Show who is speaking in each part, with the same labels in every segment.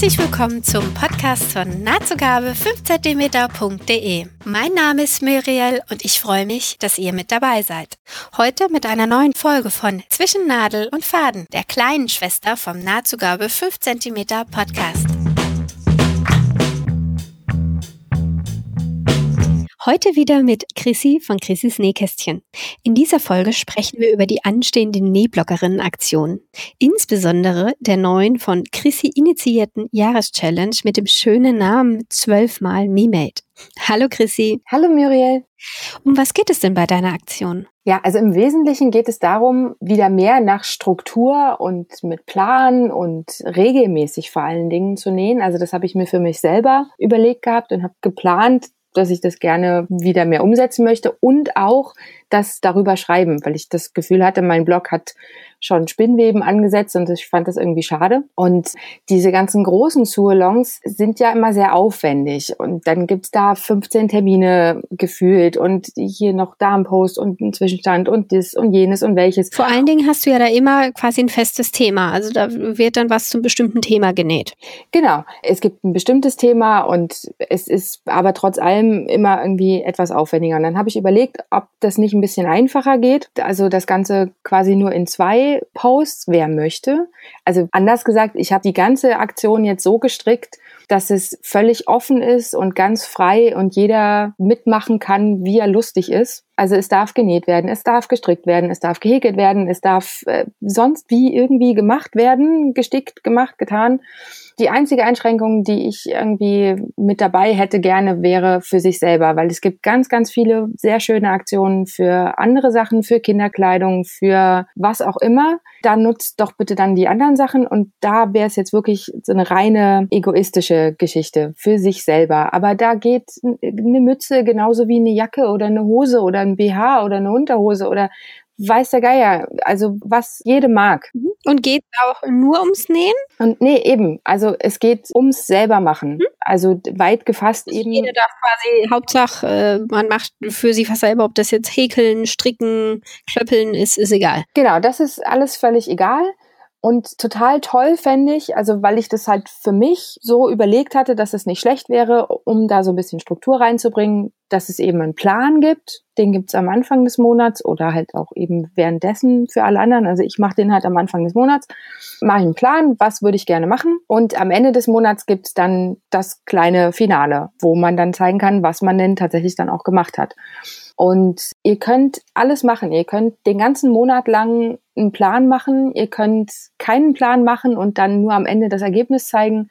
Speaker 1: Herzlich willkommen zum Podcast von nahtzugabe 5cm.de. Mein Name ist Muriel und ich freue mich, dass ihr mit dabei seid. Heute mit einer neuen Folge von Zwischen Nadel und Faden, der kleinen Schwester vom Nahtzugabe 5 cm Podcast. Heute wieder mit Chrissy von Chrissys Nähkästchen. In dieser Folge sprechen wir über die anstehenden Nähblockerinnen-Aktion. Insbesondere der neuen von Chrissy initiierten Jahreschallenge mit dem schönen Namen 12 mal MeMade. Hallo Chrissy.
Speaker 2: Hallo Muriel.
Speaker 1: Um was geht es denn bei deiner Aktion?
Speaker 2: Ja, also im Wesentlichen geht es darum, wieder mehr nach Struktur und mit Plan und regelmäßig vor allen Dingen zu nähen. Also das habe ich mir für mich selber überlegt gehabt und habe geplant, dass ich das gerne wieder mehr umsetzen möchte und auch das darüber schreiben, weil ich das Gefühl hatte, mein Blog hat schon Spinnweben angesetzt und ich fand das irgendwie schade. Und diese ganzen großen Sualongs sind ja immer sehr aufwendig und dann gibt's da 15 Termine gefühlt und hier noch da ein Post und ein Zwischenstand und das und jenes und welches.
Speaker 1: Vor allen Dingen hast du ja da immer quasi ein festes Thema, also da wird dann was zum bestimmten Thema genäht.
Speaker 2: Genau, es gibt ein bestimmtes Thema und es ist aber trotz allem immer irgendwie etwas aufwendiger. Und dann habe ich überlegt, ob das nicht ein bisschen einfacher geht, also das Ganze quasi nur in zwei Posts, wer möchte. Also anders gesagt, ich habe die ganze Aktion jetzt so gestrickt, dass es völlig offen ist und ganz frei und jeder mitmachen kann, wie er lustig ist. Also es darf genäht werden, es darf gestrickt werden, es darf gehäkelt werden, es darf äh, sonst wie irgendwie gemacht werden, gestickt, gemacht, getan. Die einzige Einschränkung, die ich irgendwie mit dabei hätte gerne, wäre für sich selber, weil es gibt ganz, ganz viele sehr schöne Aktionen für andere Sachen, für Kinderkleidung, für was auch immer. Da nutzt doch bitte dann die anderen Sachen und da wäre es jetzt wirklich so eine reine egoistische Geschichte für sich selber. Aber da geht eine Mütze genauso wie eine Jacke oder eine Hose oder ein BH oder eine Unterhose oder weiß der Geier, also was jede mag.
Speaker 1: Mhm. Und geht auch nur ums Nähen?
Speaker 2: Und nee, eben. Also es geht ums selber machen. Mhm. Also weit gefasst
Speaker 1: also
Speaker 2: eben.
Speaker 1: Jede darf quasi, Hauptsache, äh, man macht für sich was selber, ob das jetzt häkeln, stricken, klöppeln ist, ist egal.
Speaker 2: Genau, das ist alles völlig egal. Und total toll fände ich, also weil ich das halt für mich so überlegt hatte, dass es nicht schlecht wäre, um da so ein bisschen Struktur reinzubringen, dass es eben einen Plan gibt. Den gibt's am Anfang des Monats oder halt auch eben währenddessen für alle anderen. Also ich mache den halt am Anfang des Monats, mache einen Plan, was würde ich gerne machen. Und am Ende des Monats gibt's dann das kleine Finale, wo man dann zeigen kann, was man denn tatsächlich dann auch gemacht hat. Und ihr könnt alles machen. Ihr könnt den ganzen Monat lang einen Plan machen. Ihr könnt keinen Plan machen und dann nur am Ende das Ergebnis zeigen.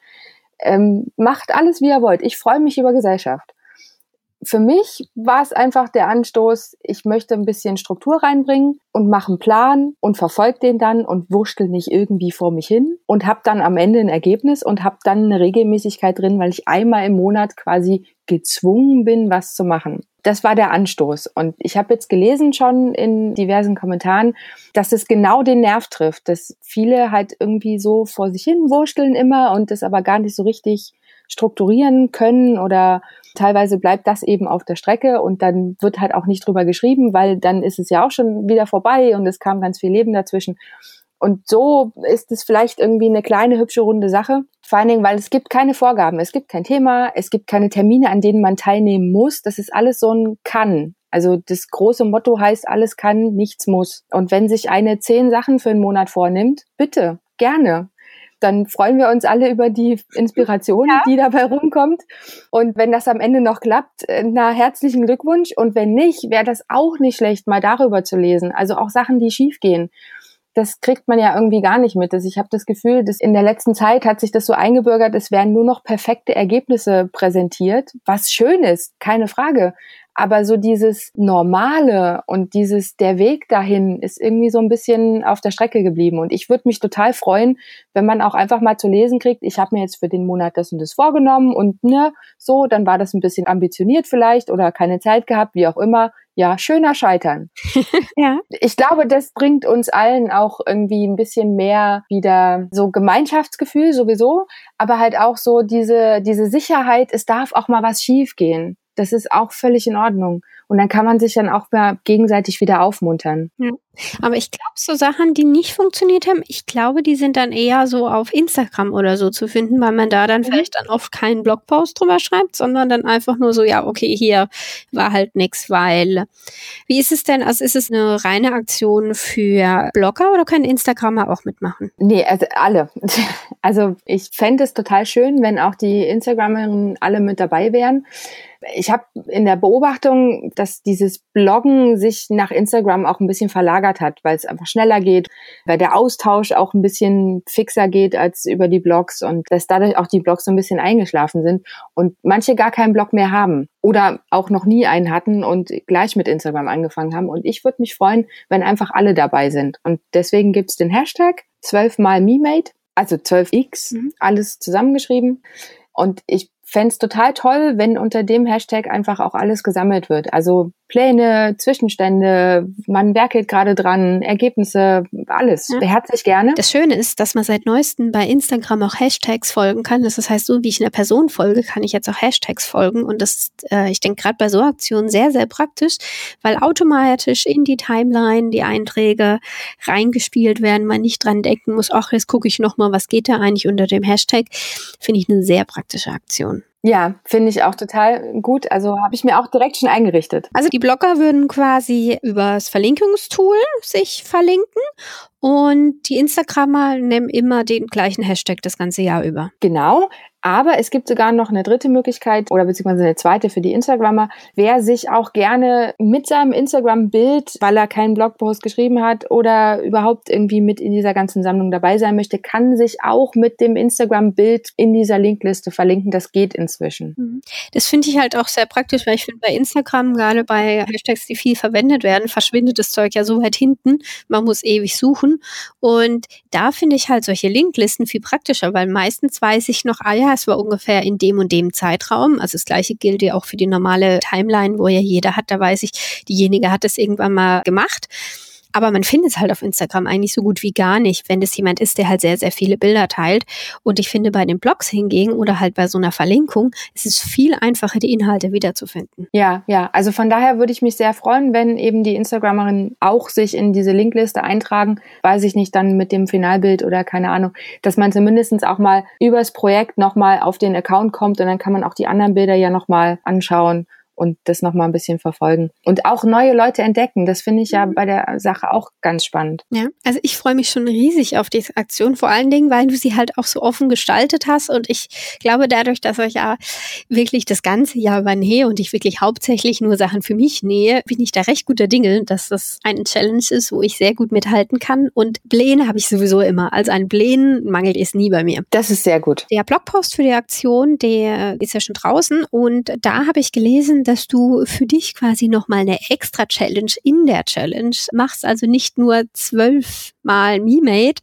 Speaker 2: Ähm, macht alles, wie ihr wollt. Ich freue mich über Gesellschaft für mich war es einfach der Anstoß, ich möchte ein bisschen Struktur reinbringen und mache einen Plan und verfolge den dann und wurschtel nicht irgendwie vor mich hin und habe dann am Ende ein Ergebnis und habe dann eine Regelmäßigkeit drin, weil ich einmal im Monat quasi gezwungen bin, was zu machen. Das war der Anstoß. Und ich habe jetzt gelesen schon in diversen Kommentaren, dass es genau den Nerv trifft, dass viele halt irgendwie so vor sich hin wursteln immer und das aber gar nicht so richtig strukturieren können oder teilweise bleibt das eben auf der Strecke und dann wird halt auch nicht drüber geschrieben, weil dann ist es ja auch schon wieder vorbei und es kam ganz viel Leben dazwischen. Und so ist es vielleicht irgendwie eine kleine, hübsche, runde Sache. Vor allen Dingen, weil es gibt keine Vorgaben, es gibt kein Thema, es gibt keine Termine, an denen man teilnehmen muss. Das ist alles so ein Kann. Also das große Motto heißt, alles kann, nichts muss. Und wenn sich eine zehn Sachen für einen Monat vornimmt, bitte, gerne dann freuen wir uns alle über die Inspiration, ja. die dabei rumkommt. Und wenn das am Ende noch klappt, äh, na, herzlichen Glückwunsch. Und wenn nicht, wäre das auch nicht schlecht, mal darüber zu lesen. Also auch Sachen, die schiefgehen das kriegt man ja irgendwie gar nicht mit. Also ich habe das Gefühl, dass in der letzten Zeit hat sich das so eingebürgert, es werden nur noch perfekte Ergebnisse präsentiert, was schön ist, keine Frage. Aber so dieses Normale und dieses der Weg dahin ist irgendwie so ein bisschen auf der Strecke geblieben. Und ich würde mich total freuen, wenn man auch einfach mal zu lesen kriegt, ich habe mir jetzt für den Monat das und das vorgenommen und ne, so, dann war das ein bisschen ambitioniert vielleicht oder keine Zeit gehabt, wie auch immer. Ja, schöner Scheitern. ja. Ich glaube, das bringt uns allen auch irgendwie ein bisschen mehr wieder so Gemeinschaftsgefühl sowieso, aber halt auch so diese, diese Sicherheit, es darf auch mal was schiefgehen. Das ist auch völlig in Ordnung. Und dann kann man sich dann auch mal gegenseitig wieder aufmuntern.
Speaker 1: Ja. Aber ich glaube, so Sachen, die nicht funktioniert haben, ich glaube, die sind dann eher so auf Instagram oder so zu finden, weil man da dann mhm. vielleicht dann oft keinen Blogpost drüber schreibt, sondern dann einfach nur so, ja, okay, hier war halt nix, weil. Wie ist es denn? Also ist es eine reine Aktion für Blogger oder können Instagramer auch mitmachen?
Speaker 2: Nee, also alle. Also ich fände es total schön, wenn auch die Instagramerinnen alle mit dabei wären. Ich habe in der Beobachtung, dass dieses Bloggen sich nach Instagram auch ein bisschen verlagert hat, weil es einfach schneller geht, weil der Austausch auch ein bisschen fixer geht als über die Blogs und dass dadurch auch die Blogs so ein bisschen eingeschlafen sind und manche gar keinen Blog mehr haben oder auch noch nie einen hatten und gleich mit Instagram angefangen haben. Und ich würde mich freuen, wenn einfach alle dabei sind. Und deswegen gibt's den Hashtag 12 mal MeMade, also 12x, mhm. alles zusammengeschrieben. Und ich fände es total toll, wenn unter dem Hashtag einfach auch alles gesammelt wird. Also Pläne, Zwischenstände, man werkelt gerade dran, Ergebnisse, alles. Ja. Herzlich gerne.
Speaker 1: Das Schöne ist, dass man seit neuestem bei Instagram auch Hashtags folgen kann. Das heißt, so wie ich einer Person folge, kann ich jetzt auch Hashtags folgen. Und das ist, äh, ich denke, gerade bei so Aktionen sehr, sehr praktisch, weil automatisch in die Timeline die Einträge reingespielt werden, man nicht dran denken muss, ach, jetzt gucke ich nochmal, was geht da eigentlich unter dem Hashtag. Finde ich eine sehr praktische Aktion.
Speaker 2: Ja, finde ich auch total gut. Also habe ich mir auch direkt schon eingerichtet.
Speaker 1: Also die Blogger würden quasi übers Verlinkungstool sich verlinken und die Instagrammer nehmen immer den gleichen Hashtag das ganze Jahr über.
Speaker 2: Genau. Aber es gibt sogar noch eine dritte Möglichkeit oder beziehungsweise eine zweite für die Instagrammer. Wer sich auch gerne mit seinem Instagram-Bild, weil er keinen Blogpost geschrieben hat oder überhaupt irgendwie mit in dieser ganzen Sammlung dabei sein möchte, kann sich auch mit dem Instagram-Bild in dieser Linkliste verlinken. Das geht inzwischen. Mhm.
Speaker 1: Das finde ich halt auch sehr praktisch, weil ich finde bei Instagram, gerade bei Hashtags, die viel verwendet werden, verschwindet das Zeug ja so weit hinten. Man muss ewig suchen. Und da finde ich halt solche Linklisten viel praktischer, weil meistens weiß ich noch, ah ja, es war ungefähr in dem und dem Zeitraum. Also das gleiche gilt ja auch für die normale Timeline, wo ja jeder hat, da weiß ich, diejenige hat das irgendwann mal gemacht. Aber man findet es halt auf Instagram eigentlich so gut wie gar nicht, wenn es jemand ist, der halt sehr, sehr viele Bilder teilt. Und ich finde, bei den Blogs hingegen oder halt bei so einer Verlinkung ist es viel einfacher, die Inhalte wiederzufinden.
Speaker 2: Ja, ja. Also von daher würde ich mich sehr freuen, wenn eben die Instagramerinnen auch sich in diese Linkliste eintragen, weiß ich nicht, dann mit dem Finalbild oder keine Ahnung, dass man zumindest auch mal übers Projekt nochmal auf den Account kommt und dann kann man auch die anderen Bilder ja nochmal anschauen und das nochmal ein bisschen verfolgen. Und auch neue Leute entdecken. Das finde ich ja mhm. bei der Sache auch ganz spannend.
Speaker 1: Ja, also ich freue mich schon riesig auf diese Aktion, vor allen Dingen, weil du sie halt auch so offen gestaltet hast. Und ich glaube, dadurch, dass ich ja wirklich das ganze Jahr über nähe und ich wirklich hauptsächlich nur Sachen für mich nähe, bin ich da recht guter Dinge, dass das eine Challenge ist, wo ich sehr gut mithalten kann. Und Pläne habe ich sowieso immer. Also an Plänen mangelt es nie bei mir.
Speaker 2: Das ist sehr gut.
Speaker 1: Der Blogpost für die Aktion, der ist ja schon draußen und da habe ich gelesen, dass du für dich quasi nochmal eine extra Challenge in der Challenge machst, also nicht nur zwölf Mal Me-Made,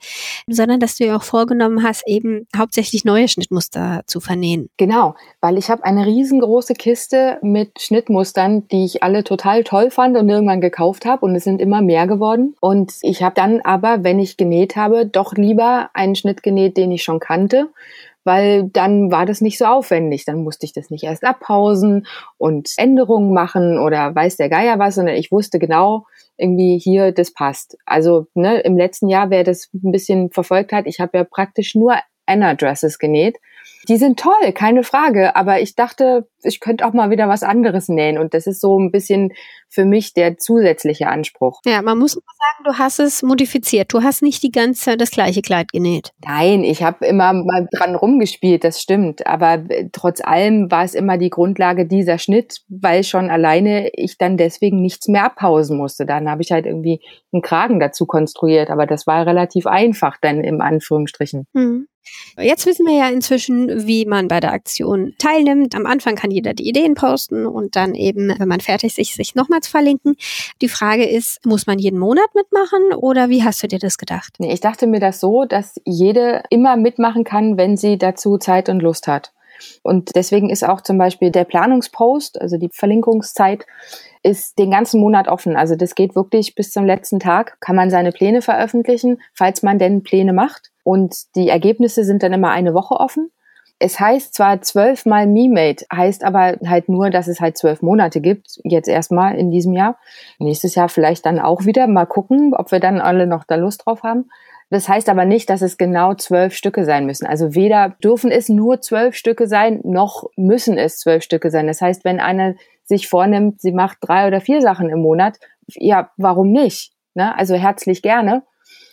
Speaker 1: sondern dass du ja auch vorgenommen hast, eben hauptsächlich neue Schnittmuster zu vernähen.
Speaker 2: Genau, weil ich habe eine riesengroße Kiste mit Schnittmustern, die ich alle total toll fand und irgendwann gekauft habe und es sind immer mehr geworden. Und ich habe dann aber, wenn ich genäht habe, doch lieber einen Schnitt genäht, den ich schon kannte weil dann war das nicht so aufwendig. Dann musste ich das nicht erst abpausen und Änderungen machen oder weiß der Geier was, sondern ich wusste genau, irgendwie hier, das passt. Also ne, im letzten Jahr, wer das ein bisschen verfolgt hat, ich habe ja praktisch nur Anna-Dresses genäht die sind toll, keine Frage. Aber ich dachte, ich könnte auch mal wieder was anderes nähen. Und das ist so ein bisschen für mich der zusätzliche Anspruch.
Speaker 1: Ja, man muss sagen, du hast es modifiziert. Du hast nicht die ganze Zeit das gleiche Kleid genäht.
Speaker 2: Nein, ich habe immer mal dran rumgespielt, das stimmt. Aber äh, trotz allem war es immer die Grundlage dieser Schnitt, weil schon alleine ich dann deswegen nichts mehr abpausen musste. Dann habe ich halt irgendwie einen Kragen dazu konstruiert. Aber das war relativ einfach dann im Anführungsstrichen. Mhm.
Speaker 1: Jetzt wissen wir ja inzwischen, wie man bei der Aktion teilnimmt. Am Anfang kann jeder die Ideen posten und dann eben, wenn man fertig ist, sich nochmals verlinken. Die Frage ist, muss man jeden Monat mitmachen oder wie hast du dir das gedacht?
Speaker 2: Nee, ich dachte mir das so, dass jede immer mitmachen kann, wenn sie dazu Zeit und Lust hat. Und deswegen ist auch zum Beispiel der Planungspost, also die Verlinkungszeit, ist den ganzen Monat offen. Also das geht wirklich bis zum letzten Tag, kann man seine Pläne veröffentlichen, falls man denn Pläne macht. Und die Ergebnisse sind dann immer eine Woche offen. Es heißt zwar zwölfmal Me-Made, heißt aber halt nur, dass es halt zwölf Monate gibt, jetzt erstmal in diesem Jahr. Nächstes Jahr vielleicht dann auch wieder. Mal gucken, ob wir dann alle noch da Lust drauf haben. Das heißt aber nicht, dass es genau zwölf Stücke sein müssen. Also weder dürfen es nur zwölf Stücke sein, noch müssen es zwölf Stücke sein. Das heißt, wenn einer sich vornimmt, sie macht drei oder vier Sachen im Monat, ja, warum nicht? Ne? Also herzlich gerne.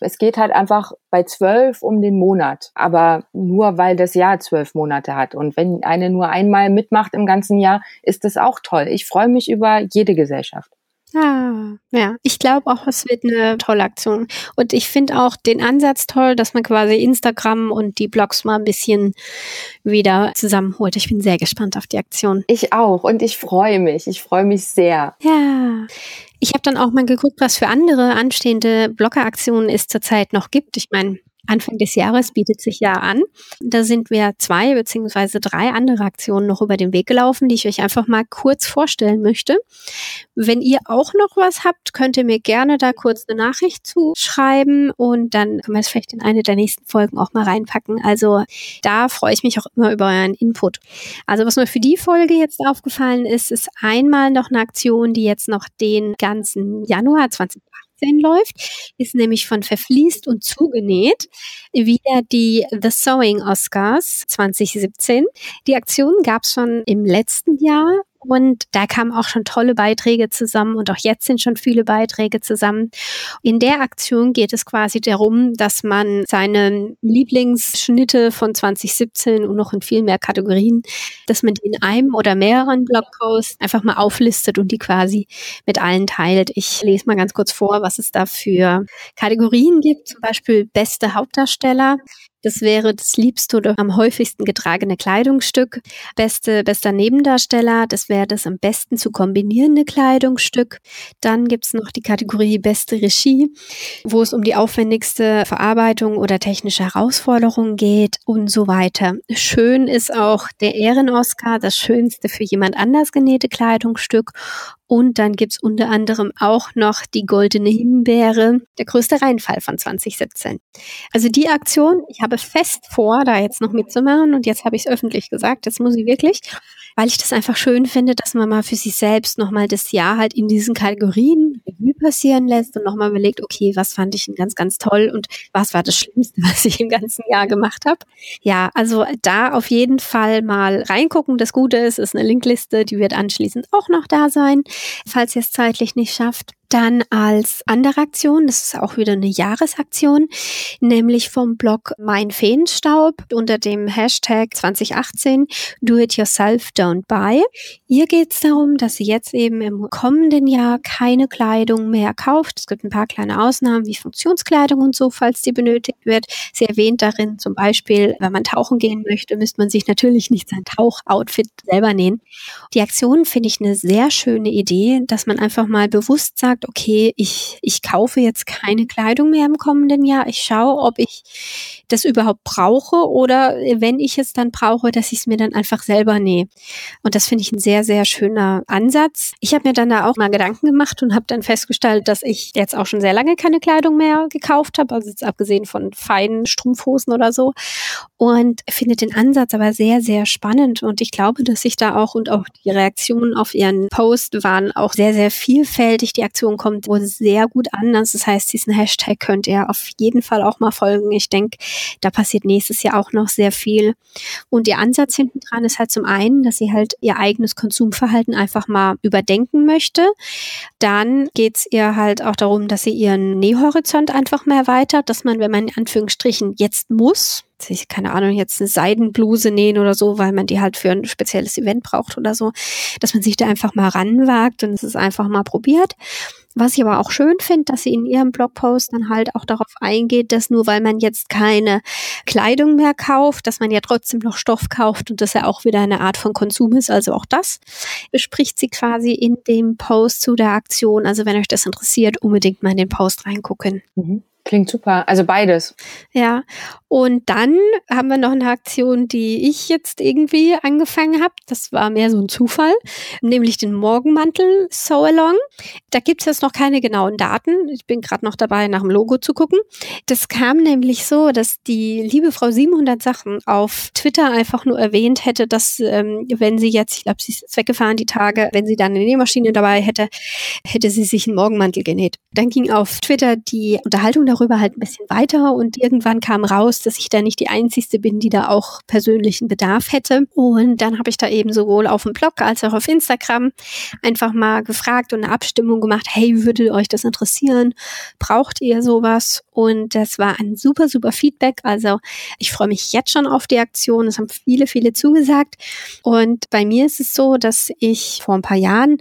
Speaker 2: Es geht halt einfach bei zwölf um den Monat, aber nur weil das Jahr zwölf Monate hat. Und wenn eine nur einmal mitmacht im ganzen Jahr, ist das auch toll. Ich freue mich über jede Gesellschaft.
Speaker 1: Ah, ja, ich glaube auch, es wird eine tolle Aktion. Und ich finde auch den Ansatz toll, dass man quasi Instagram und die Blogs mal ein bisschen wieder zusammenholt. Ich bin sehr gespannt auf die Aktion.
Speaker 2: Ich auch und ich freue mich. Ich freue mich sehr.
Speaker 1: Ja. Ich habe dann auch mal geguckt, was für andere anstehende Bloggeraktionen es zurzeit noch gibt. Ich meine, Anfang des Jahres bietet sich ja an. Da sind wir zwei beziehungsweise drei andere Aktionen noch über den Weg gelaufen, die ich euch einfach mal kurz vorstellen möchte. Wenn ihr auch noch was habt, könnt ihr mir gerne da kurz eine Nachricht zuschreiben und dann können wir es vielleicht in eine der nächsten Folgen auch mal reinpacken. Also da freue ich mich auch immer über euren Input. Also was mir für die Folge jetzt aufgefallen ist, ist einmal noch eine Aktion, die jetzt noch den ganzen Januar 2020 2018 läuft, ist nämlich von Verfließt und Zugenäht wieder die The Sewing Oscars 2017. Die Aktion gab es schon im letzten Jahr und da kamen auch schon tolle Beiträge zusammen und auch jetzt sind schon viele Beiträge zusammen. In der Aktion geht es quasi darum, dass man seine Lieblingsschnitte von 2017 und noch in viel mehr Kategorien, dass man die in einem oder mehreren Blogposts einfach mal auflistet und die quasi mit allen teilt. Ich lese mal ganz kurz vor, was es da für Kategorien gibt. Zum Beispiel beste Hauptdarsteller, das wäre das liebste oder am häufigsten getragene Kleidungsstück. Beste, bester Nebendarsteller, das wäre das am besten zu kombinierende Kleidungsstück. Dann gibt's noch die Kategorie beste Regie, wo es um die aufwendigste Verarbeitung oder technische Herausforderungen geht und so weiter. Schön ist auch der Ehren-Oscar, das schönste für jemand anders genähte Kleidungsstück. Und dann gibt's unter anderem auch noch die Goldene Himbeere, der größte Reinfall von 2017. Also die Aktion, ich habe fest vor, da jetzt noch mitzumachen und jetzt habe ich es öffentlich gesagt, jetzt muss ich wirklich weil ich das einfach schön finde, dass man mal für sich selbst nochmal das Jahr halt in diesen Kategorien Revue passieren lässt und nochmal überlegt, okay, was fand ich ganz, ganz toll und was war das Schlimmste, was ich im ganzen Jahr gemacht habe. Ja, also da auf jeden Fall mal reingucken. Das Gute ist, ist eine Linkliste, die wird anschließend auch noch da sein, falls ihr es zeitlich nicht schafft. Dann als andere Aktion, das ist auch wieder eine Jahresaktion, nämlich vom Blog Mein Feenstaub unter dem Hashtag 2018 Do It Yourself Don't Buy. Hier geht es darum, dass sie jetzt eben im kommenden Jahr keine Kleidung mehr kauft. Es gibt ein paar kleine Ausnahmen wie Funktionskleidung und so, falls die benötigt wird. Sie erwähnt darin zum Beispiel, wenn man tauchen gehen möchte, müsste man sich natürlich nicht sein Tauchoutfit selber nähen. Die Aktion finde ich eine sehr schöne Idee, dass man einfach mal bewusst sagt, sagt, okay, ich, ich kaufe jetzt keine Kleidung mehr im kommenden Jahr. Ich schaue, ob ich das überhaupt brauche oder wenn ich es dann brauche, dass ich es mir dann einfach selber nähe. Und das finde ich ein sehr, sehr schöner Ansatz. Ich habe mir dann da auch mal Gedanken gemacht und habe dann festgestellt, dass ich jetzt auch schon sehr lange keine Kleidung mehr gekauft habe, also jetzt abgesehen von feinen Strumpfhosen oder so. Und finde den Ansatz aber sehr, sehr spannend. Und ich glaube, dass ich da auch und auch die Reaktionen auf ihren Post waren auch sehr, sehr vielfältig. Die Aktion kommt wohl sehr gut an. Das heißt, diesen Hashtag könnt ihr auf jeden Fall auch mal folgen. Ich denke, da passiert nächstes Jahr auch noch sehr viel. Und ihr Ansatz hinten dran ist halt zum einen, dass sie halt ihr eigenes Konsumverhalten einfach mal überdenken möchte. Dann geht's ihr halt auch darum, dass sie ihren Nähhorizont einfach mehr erweitert, dass man, wenn man in Anführungsstrichen jetzt muss, sich, keine Ahnung, jetzt eine Seidenbluse nähen oder so, weil man die halt für ein spezielles Event braucht oder so, dass man sich da einfach mal ranwagt und es einfach mal probiert. Was ich aber auch schön finde, dass sie in ihrem Blogpost dann halt auch darauf eingeht, dass nur weil man jetzt keine Kleidung mehr kauft, dass man ja trotzdem noch Stoff kauft und das ja auch wieder eine Art von Konsum ist. Also auch das bespricht sie quasi in dem Post zu der Aktion. Also wenn euch das interessiert, unbedingt mal in den Post reingucken.
Speaker 2: Mhm. Klingt super. Also beides.
Speaker 1: Ja. Und dann haben wir noch eine Aktion, die ich jetzt irgendwie angefangen habe. Das war mehr so ein Zufall, nämlich den Morgenmantel So Along. Da gibt es jetzt noch keine genauen Daten. Ich bin gerade noch dabei, nach dem Logo zu gucken. Das kam nämlich so, dass die liebe Frau 700 Sachen auf Twitter einfach nur erwähnt hätte, dass ähm, wenn sie jetzt, ich glaube, sie ist weggefahren die Tage, wenn sie dann eine Nähmaschine dabei hätte, hätte sie sich einen Morgenmantel genäht. Dann ging auf Twitter die Unterhaltung darüber halt ein bisschen weiter und irgendwann kam raus, dass ich da nicht die Einzige bin, die da auch persönlichen Bedarf hätte. Und dann habe ich da eben sowohl auf dem Blog als auch auf Instagram einfach mal gefragt und eine Abstimmung gemacht, hey, würde euch das interessieren? Braucht ihr sowas? Und das war ein super, super Feedback. Also ich freue mich jetzt schon auf die Aktion. Es haben viele, viele zugesagt. Und bei mir ist es so, dass ich vor ein paar Jahren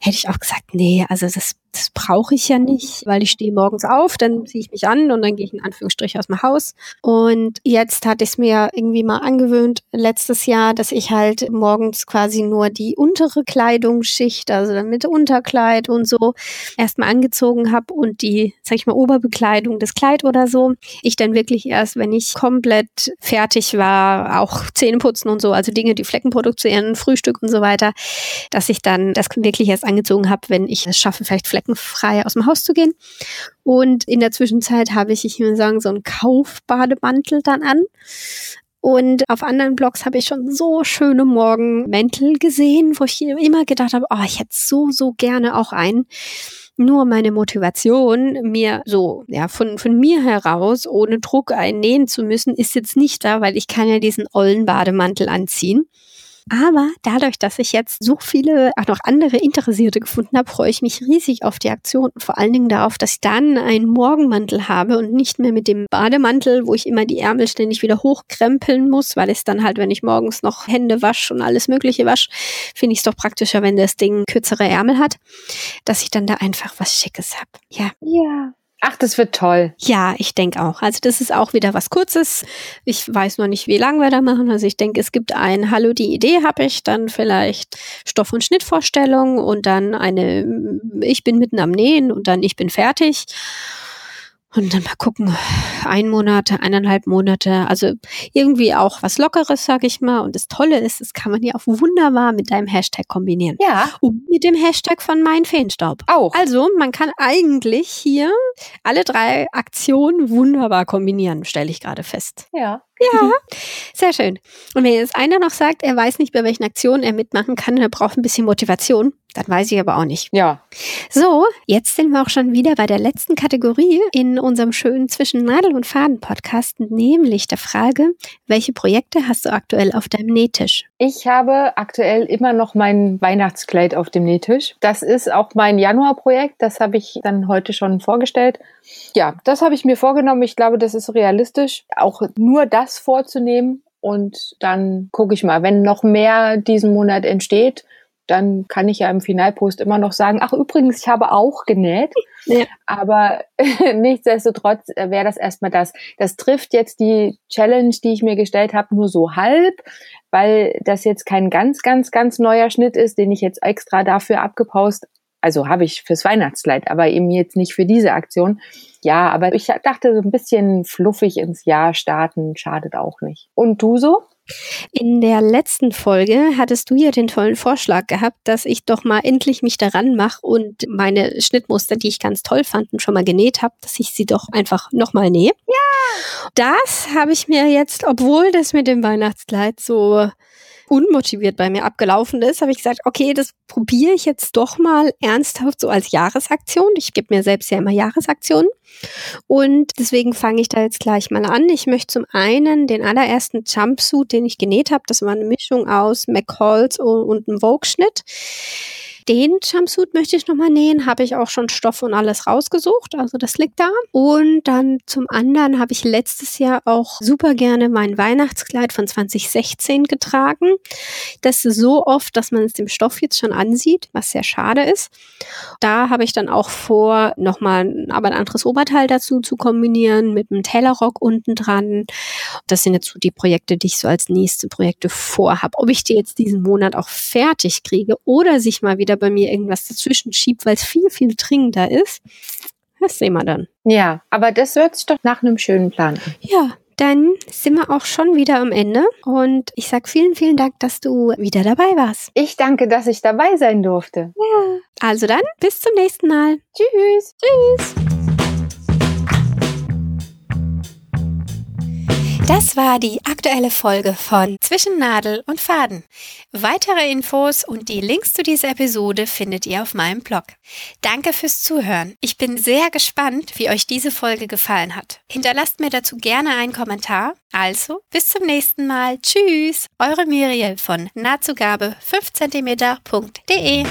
Speaker 1: hätte ich auch gesagt, nee, also das das brauche ich ja nicht, weil ich stehe morgens auf, dann ziehe ich mich an und dann gehe ich in Anführungsstrichen aus dem Haus. Und jetzt hatte ich es mir irgendwie mal angewöhnt, letztes Jahr, dass ich halt morgens quasi nur die untere Kleidungsschicht, also mit Unterkleid und so, erstmal angezogen habe und die, sag ich mal, Oberbekleidung, das Kleid oder so, ich dann wirklich erst, wenn ich komplett fertig war, auch Zähne putzen und so, also Dinge, die Flecken produzieren, Frühstück und so weiter, dass ich dann das wirklich erst angezogen habe, wenn ich es schaffe, vielleicht Flecken fleckenfrei aus dem Haus zu gehen. Und in der Zwischenzeit habe ich, ich würde sagen, so einen Kaufbademantel dann an. Und auf anderen Blogs habe ich schon so schöne Morgenmäntel gesehen, wo ich immer gedacht habe, oh, ich hätte so, so gerne auch einen. Nur meine Motivation, mir so, ja, von, von mir heraus, ohne Druck einnähen zu müssen, ist jetzt nicht da, weil ich kann ja diesen ollen Bademantel anziehen. Aber dadurch, dass ich jetzt so viele, auch noch andere Interessierte gefunden habe, freue ich mich riesig auf die Aktion und vor allen Dingen darauf, dass ich dann einen Morgenmantel habe und nicht mehr mit dem Bademantel, wo ich immer die Ärmel ständig wieder hochkrempeln muss, weil es dann halt, wenn ich morgens noch Hände wasche und alles Mögliche wasche, finde ich es doch praktischer, wenn das Ding kürzere Ärmel hat, dass ich dann da einfach was Schickes habe. Ja.
Speaker 2: Ja. Ach, das wird toll.
Speaker 1: Ja, ich denke auch. Also das ist auch wieder was Kurzes. Ich weiß noch nicht, wie lange wir da machen. Also ich denke, es gibt ein Hallo, die Idee habe ich, dann vielleicht Stoff- und Schnittvorstellung und dann eine Ich bin mitten am Nähen und dann Ich bin fertig. Und dann mal gucken, ein Monat, eineinhalb Monate, also irgendwie auch was Lockeres, sag ich mal. Und das Tolle ist, das kann man ja auch wunderbar mit deinem Hashtag kombinieren.
Speaker 2: Ja.
Speaker 1: Und mit dem Hashtag von Mein Feenstaub.
Speaker 2: Auch.
Speaker 1: Also man kann eigentlich hier alle drei Aktionen wunderbar kombinieren, stelle ich gerade fest.
Speaker 2: Ja.
Speaker 1: Ja, sehr schön. Und wenn jetzt einer noch sagt, er weiß nicht, bei welchen Aktionen er mitmachen kann, er braucht ein bisschen Motivation, dann weiß ich aber auch nicht.
Speaker 2: Ja.
Speaker 1: So, jetzt sind wir auch schon wieder bei der letzten Kategorie in unserem schönen Zwischen Nadel und Faden Podcast, nämlich der Frage, welche Projekte hast du aktuell auf deinem Nähtisch?
Speaker 2: Ich habe aktuell immer noch mein Weihnachtskleid auf dem Nähtisch. Das ist auch mein Januarprojekt. Das habe ich dann heute schon vorgestellt. Ja, das habe ich mir vorgenommen. Ich glaube, das ist realistisch, auch nur das vorzunehmen. Und dann gucke ich mal, wenn noch mehr diesen Monat entsteht, dann kann ich ja im Finalpost immer noch sagen, ach übrigens, ich habe auch genäht. Ja. Aber nichtsdestotrotz wäre das erstmal das. Das trifft jetzt die Challenge, die ich mir gestellt habe, nur so halb, weil das jetzt kein ganz, ganz, ganz neuer Schnitt ist, den ich jetzt extra dafür abgepaust. Also habe ich fürs Weihnachtskleid, aber eben jetzt nicht für diese Aktion. Ja, aber ich dachte, so ein bisschen fluffig ins Jahr starten schadet auch nicht. Und du so?
Speaker 1: In der letzten Folge hattest du ja den tollen Vorschlag gehabt, dass ich doch mal endlich mich daran mache und meine Schnittmuster, die ich ganz toll fand und schon mal genäht habe, dass ich sie doch einfach nochmal nähe.
Speaker 2: Ja!
Speaker 1: Das habe ich mir jetzt, obwohl das mit dem Weihnachtskleid so unmotiviert bei mir abgelaufen ist, habe ich gesagt, okay, das probiere ich jetzt doch mal ernsthaft so als Jahresaktion. Ich gebe mir selbst ja immer Jahresaktionen. Und deswegen fange ich da jetzt gleich mal an. Ich möchte zum einen den allerersten Jumpsuit, den ich genäht habe, das war eine Mischung aus McCalls und einem Vogue-Schnitt. Den Jumpsuit möchte ich nochmal nähen, habe ich auch schon Stoff und alles rausgesucht, also das liegt da. Und dann zum anderen habe ich letztes Jahr auch super gerne mein Weihnachtskleid von 2016 getragen. Das ist so oft, dass man es dem Stoff jetzt schon ansieht, was sehr schade ist. Da habe ich dann auch vor, nochmal aber ein anderes Oberteil dazu zu kombinieren mit einem Taylorrock unten dran. Das sind jetzt so die Projekte, die ich so als nächste Projekte vorhabe. Ob ich die jetzt diesen Monat auch fertig kriege oder sich mal wieder bei mir irgendwas dazwischen schiebt, weil es viel, viel dringender ist, das sehen wir dann.
Speaker 2: Ja, aber das hört sich doch nach einem schönen Plan an.
Speaker 1: Ja, dann sind wir auch schon wieder am Ende und ich sag vielen, vielen Dank, dass du wieder dabei warst.
Speaker 2: Ich danke, dass ich dabei sein durfte.
Speaker 1: Ja. Also dann, bis zum nächsten Mal.
Speaker 2: Tschüss.
Speaker 1: Tschüss. Das war die aktuelle Folge von Zwischen Nadel und Faden. Weitere Infos und die Links zu dieser Episode findet ihr auf meinem Blog. Danke fürs Zuhören. Ich bin sehr gespannt, wie euch diese Folge gefallen hat. Hinterlasst mir dazu gerne einen Kommentar. Also, bis zum nächsten Mal. Tschüss. Eure Miriel von nahtzugabe 5cm.de.